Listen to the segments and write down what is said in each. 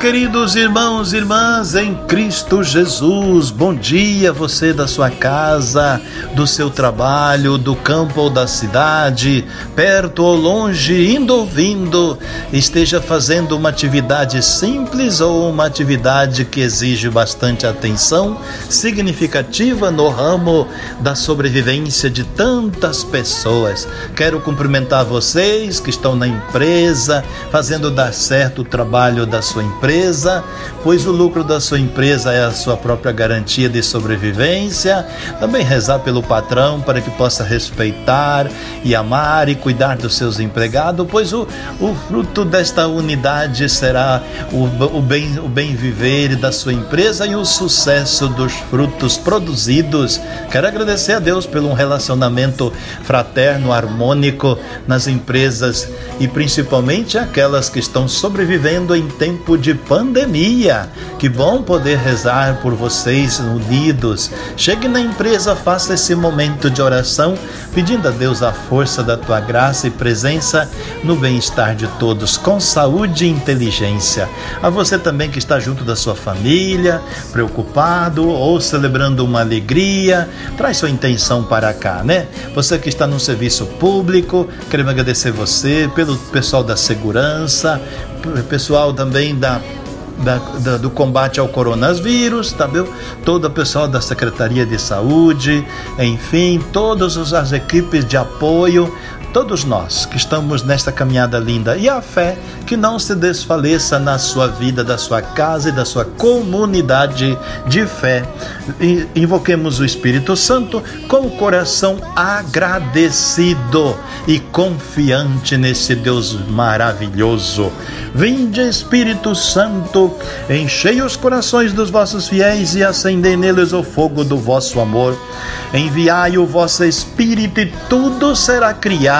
queridos irmãos e irmãs em Cristo Jesus. Bom dia, você da sua casa, do seu trabalho, do campo ou da cidade, perto ou longe, indo ou vindo, esteja fazendo uma atividade simples ou uma atividade que exige bastante atenção, significativa no ramo da sobrevivência de tantas pessoas. Quero cumprimentar vocês que estão na empresa, fazendo dar certo o trabalho da sua empresa, pois o lucro da sua empresa é a sua própria garantia de sobrevivência. Também rezar pelo patrão para que possa respeitar e amar e cuidar dos seus empregados, pois o, o fruto desta unidade será o, o, bem, o bem viver da sua empresa e o sucesso dos frutos produzidos. Quero agradecer a Deus pelo um relacionamento fraterno, harmônico nas empresas e principalmente aquelas que estão sobrevivendo em tempo de pandemia. Que bom poder rezar por vocês unidos. Chegue na empresa, faça esse momento de oração, pedindo a Deus a força da tua graça e presença no bem-estar de todos, com saúde e inteligência. A você também que está junto da sua família, preocupado ou celebrando uma alegria, traz sua intenção para cá, né? Você que está no serviço público, queremos agradecer você, pelo pessoal da segurança, pessoal também da da, da, do combate ao coronavírus, tá? Todo o pessoal da Secretaria de Saúde, enfim, todas as equipes de apoio, todos nós que estamos nesta caminhada linda e a fé que não se desfaleça na sua vida, da sua casa e da sua comunidade de fé. E invoquemos o Espírito Santo com o coração agradecido e confiante nesse Deus maravilhoso. Vinde, Espírito Santo, enchei os corações dos vossos fiéis e acendei neles o fogo do vosso amor. Enviai o vosso Espírito e tudo será criado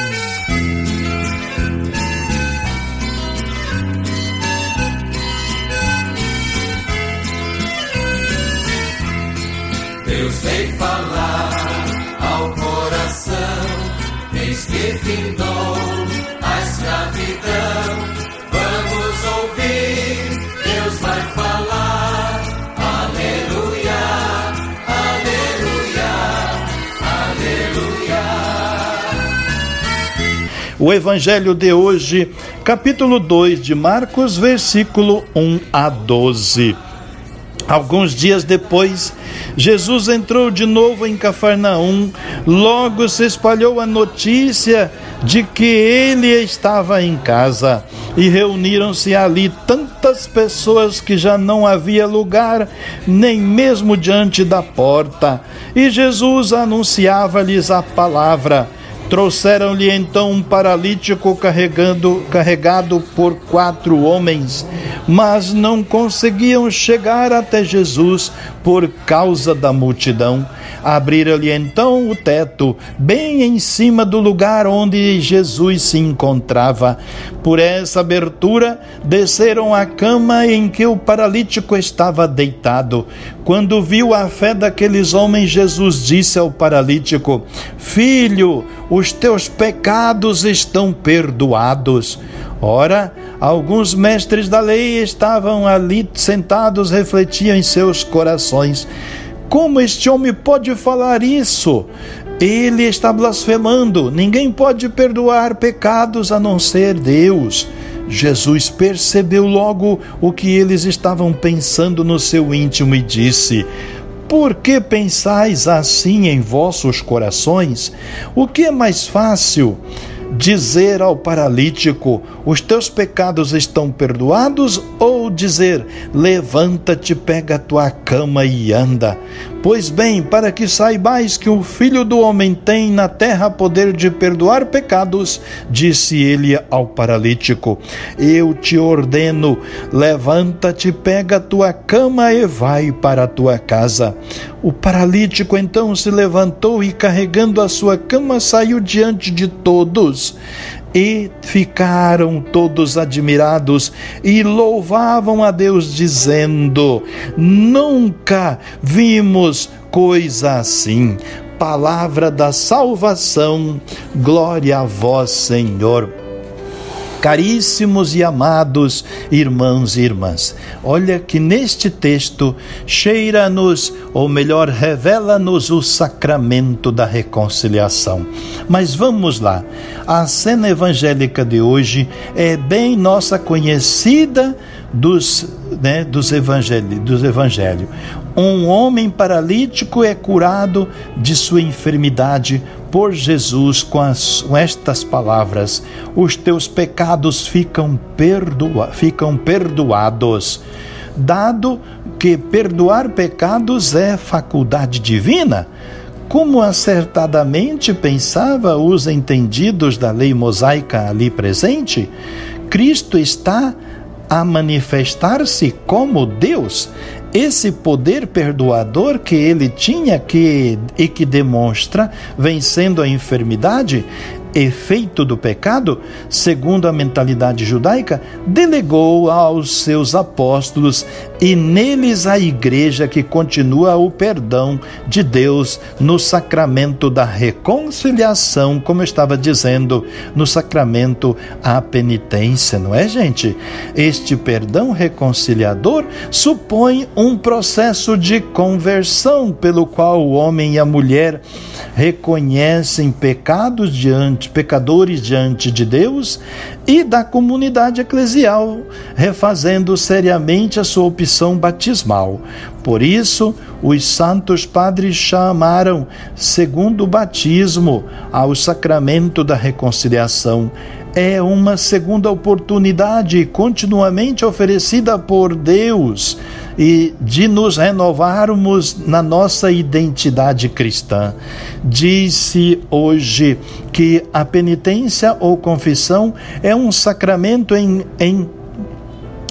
A escravidão. Vamos ouvir, Deus vai falar. Aleluia, aleluia, aleluia. O Evangelho de hoje, capítulo 2 de Marcos, versículo 1 a 12. Alguns dias depois, Jesus entrou de novo em Cafarnaum. Logo se espalhou a notícia de que ele estava em casa. E reuniram-se ali tantas pessoas que já não havia lugar, nem mesmo diante da porta. E Jesus anunciava-lhes a palavra. Trouxeram-lhe então um paralítico carregando, carregado por quatro homens, mas não conseguiam chegar até Jesus por causa da multidão. Abriram-lhe então o teto, bem em cima do lugar onde Jesus se encontrava. Por essa abertura, desceram a cama em que o paralítico estava deitado. Quando viu a fé daqueles homens, Jesus disse ao paralítico: Filho, os teus pecados estão perdoados. Ora, alguns mestres da lei estavam ali sentados, refletiam em seus corações: Como este homem pode falar isso? Ele está blasfemando. Ninguém pode perdoar pecados a não ser Deus. Jesus percebeu logo o que eles estavam pensando no seu íntimo e disse: Por que pensais assim em vossos corações? O que é mais fácil? Dizer ao paralítico: Os teus pecados estão perdoados? Ou dizer: Levanta-te, pega a tua cama e anda? Pois bem, para que saibais que o Filho do Homem tem na terra poder de perdoar pecados, disse ele ao paralítico: Eu te ordeno, levanta-te, pega a tua cama e vai para a tua casa. O paralítico então se levantou e, carregando a sua cama, saiu diante de todos. E ficaram todos admirados e louvavam a Deus, dizendo: Nunca vimos coisa assim. Palavra da salvação, glória a vós, Senhor. Caríssimos e amados irmãos e irmãs, olha que neste texto cheira-nos, ou melhor, revela-nos o sacramento da reconciliação. Mas vamos lá, a cena evangélica de hoje é bem nossa conhecida dos, né, dos evangelhos. Dos evangelho. Um homem paralítico é curado de sua enfermidade por Jesus com, as, com estas palavras: Os teus pecados ficam, perdoa, ficam perdoados. Dado que perdoar pecados é faculdade divina, como acertadamente pensava os entendidos da lei mosaica ali presente, Cristo está a manifestar-se como Deus. Esse poder perdoador que ele tinha que, e que demonstra vencendo a enfermidade efeito do pecado, segundo a mentalidade judaica, delegou aos seus apóstolos e neles a igreja que continua o perdão de Deus no sacramento da reconciliação, como eu estava dizendo, no sacramento a penitência, não é, gente? Este perdão reconciliador supõe um processo de conversão pelo qual o homem e a mulher reconhecem pecados diante, pecadores diante de Deus e da comunidade eclesial, refazendo seriamente a sua opção batismal. Por isso, os santos padres chamaram, segundo o batismo, ao sacramento da reconciliação é uma segunda oportunidade continuamente oferecida por Deus e de nos renovarmos na nossa identidade cristã. Disse hoje que a penitência ou confissão é um sacramento em, em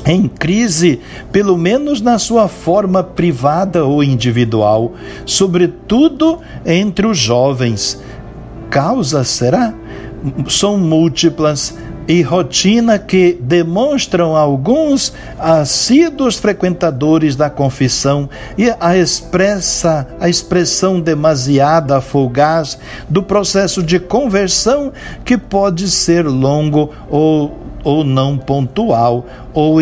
em crise, pelo menos na sua forma privada ou individual, sobretudo entre os jovens. Causa será? São múltiplas e rotina que demonstram alguns assíduos frequentadores da confissão e a expressa a expressão demasiada fugaz do processo de conversão que pode ser longo ou ou não pontual ou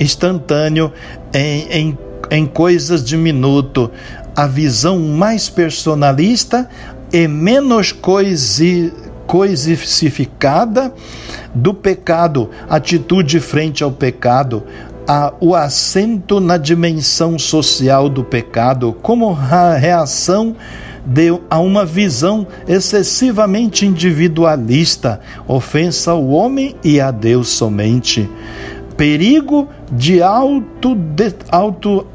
instantâneo em, em, em coisas de minuto. A visão mais personalista e menos coisi, coisificada do pecado, atitude frente ao pecado, a, o assento na dimensão social do pecado, como a reação de, a uma visão excessivamente individualista, ofensa ao homem e a Deus somente. Perigo de auto, de, auto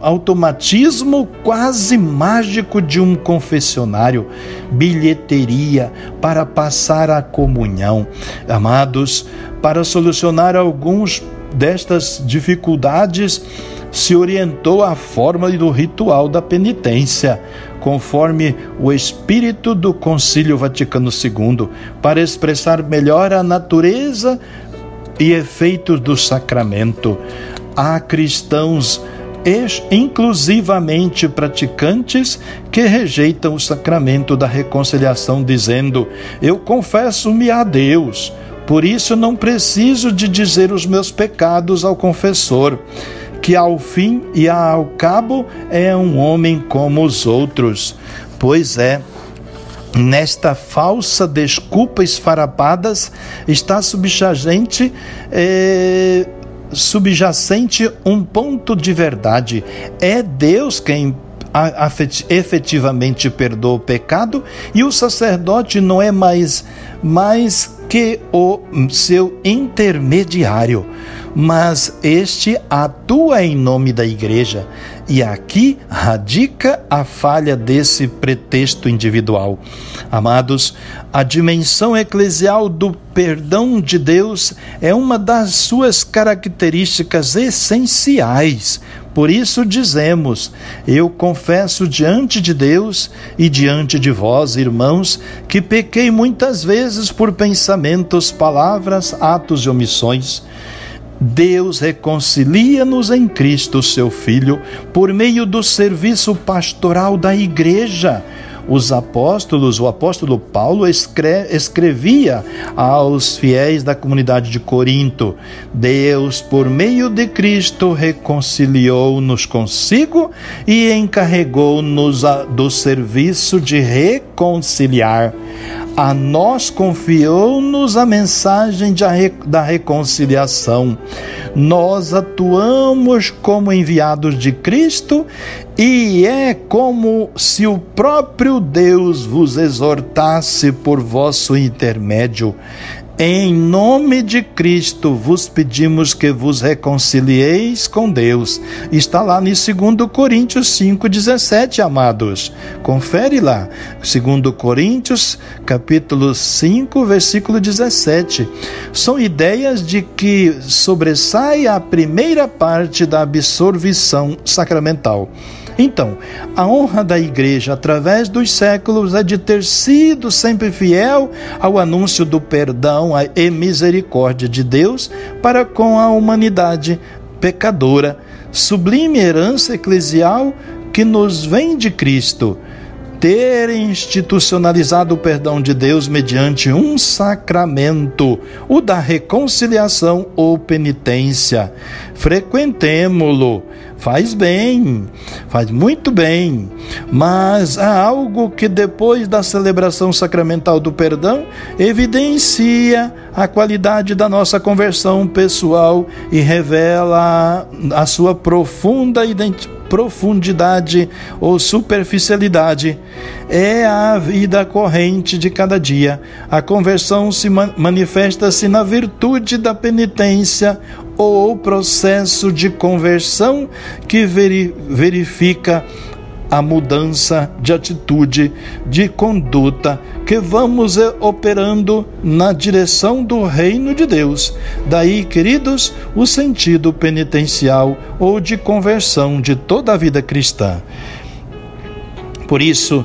automatismo quase mágico de um confessionário, bilheteria para passar a comunhão. Amados, para solucionar alguns destas dificuldades, se orientou a forma do ritual da penitência, conforme o espírito do Concílio Vaticano II, para expressar melhor a natureza e efeitos do sacramento. Há cristãos inclusivamente praticantes que rejeitam o sacramento da reconciliação, dizendo: Eu confesso-me a Deus, por isso não preciso de dizer os meus pecados ao confessor, que ao fim e ao cabo é um homem como os outros. Pois é, nesta falsa desculpa esfarapadas está subjacente eh, subjacente um ponto de verdade. É Deus quem efetivamente perdoa o pecado e o sacerdote não é mais mais que o seu intermediário, mas este atua em nome da igreja. E aqui radica a falha desse pretexto individual. Amados, a dimensão eclesial do perdão de Deus é uma das suas características essenciais. Por isso dizemos: Eu confesso diante de Deus e diante de vós, irmãos, que pequei muitas vezes por pensamentos, palavras, atos e omissões Deus reconcilia-nos em Cristo, seu Filho, por meio do serviço pastoral da igreja. Os apóstolos, o apóstolo Paulo escrevia aos fiéis da comunidade de Corinto: Deus, por meio de Cristo, reconciliou-nos consigo e encarregou-nos do serviço de reconciliar a nós confiou-nos a mensagem da reconciliação. Nós atuamos como enviados de Cristo e é como se o próprio Deus vos exortasse por vosso intermédio. Em nome de Cristo vos pedimos que vos reconcilieis com Deus. Está lá em 2 Coríntios 5:17, amados. Confere lá. 2 Coríntios, capítulo 5, versículo 17. São ideias de que sobressai a primeira parte da absorvição sacramental. Então, a honra da igreja através dos séculos é de ter sido sempre fiel ao anúncio do perdão e misericórdia de Deus para com a humanidade pecadora, sublime herança eclesial que nos vem de Cristo ter institucionalizado o perdão de Deus mediante um sacramento, o da reconciliação ou penitência. Frequentemo-lo. Faz bem, faz muito bem, mas há algo que depois da celebração sacramental do perdão evidencia a qualidade da nossa conversão pessoal e revela a sua profunda profundidade ou superficialidade. É a vida corrente de cada dia. A conversão se manifesta-se na virtude da penitência ou processo de conversão que verifica a mudança de atitude, de conduta que vamos operando na direção do reino de Deus. Daí, queridos, o sentido penitencial ou de conversão de toda a vida cristã. Por isso,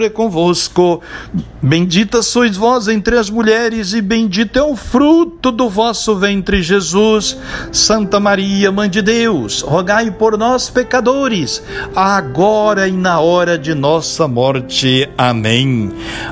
Senhor é convosco. Bendita sois vós entre as mulheres, e bendito é o fruto do vosso ventre, Jesus. Santa Maria, Mãe de Deus, rogai por nós, pecadores, agora e na hora de nossa morte. Amém.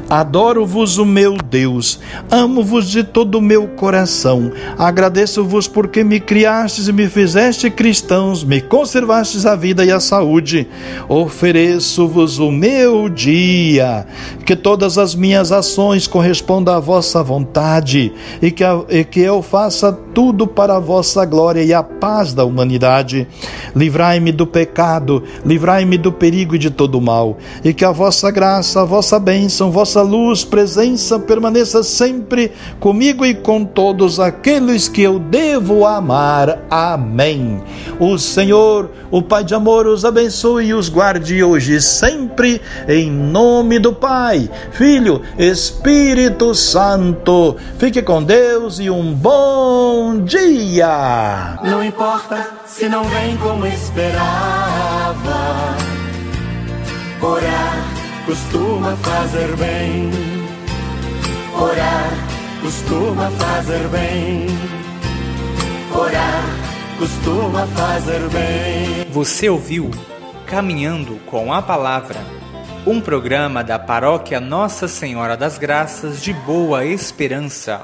Adoro-vos, o meu Deus, amo-vos de todo o meu coração. Agradeço-vos porque me criastes e me fizeste cristãos, me conservastes a vida e a saúde. Ofereço-vos o meu dia dia, que todas as minhas ações correspondam à vossa vontade e que, e que eu faça tudo para a vossa glória e a paz da humanidade. Livrai-me do pecado, livrai-me do perigo e de todo mal, e que a vossa graça, a vossa bênção, vossa luz, presença permaneça sempre comigo e com todos aqueles que eu devo amar. Amém. O Senhor, o Pai de amor, os abençoe e os guarde hoje e sempre, em nome do Pai, Filho, Espírito Santo. Fique com Deus e um bom dia. Não importa se não vem como esperava. Orar costuma fazer bem. Orar costuma fazer bem Orar costuma fazer bem. Você ouviu Caminhando com a Palavra, um programa da paróquia Nossa Senhora das Graças de Boa Esperança.